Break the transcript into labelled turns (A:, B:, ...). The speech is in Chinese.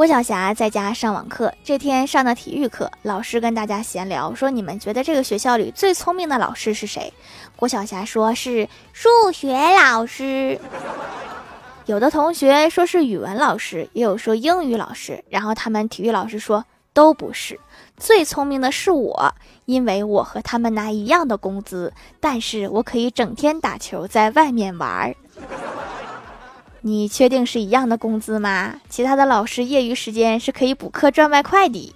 A: 郭晓霞在家上网课，这天上的体育课，老师跟大家闲聊说：“你们觉得这个学校里最聪明的老师是谁？”郭晓霞说是数学老师。有的同学说是语文老师，也有说英语老师。然后他们体育老师说都不是，最聪明的是我，因为我和他们拿一样的工资，但是我可以整天打球，在外面玩儿。你确定是一样的工资吗？其他的老师业余时间是可以补课赚外快的。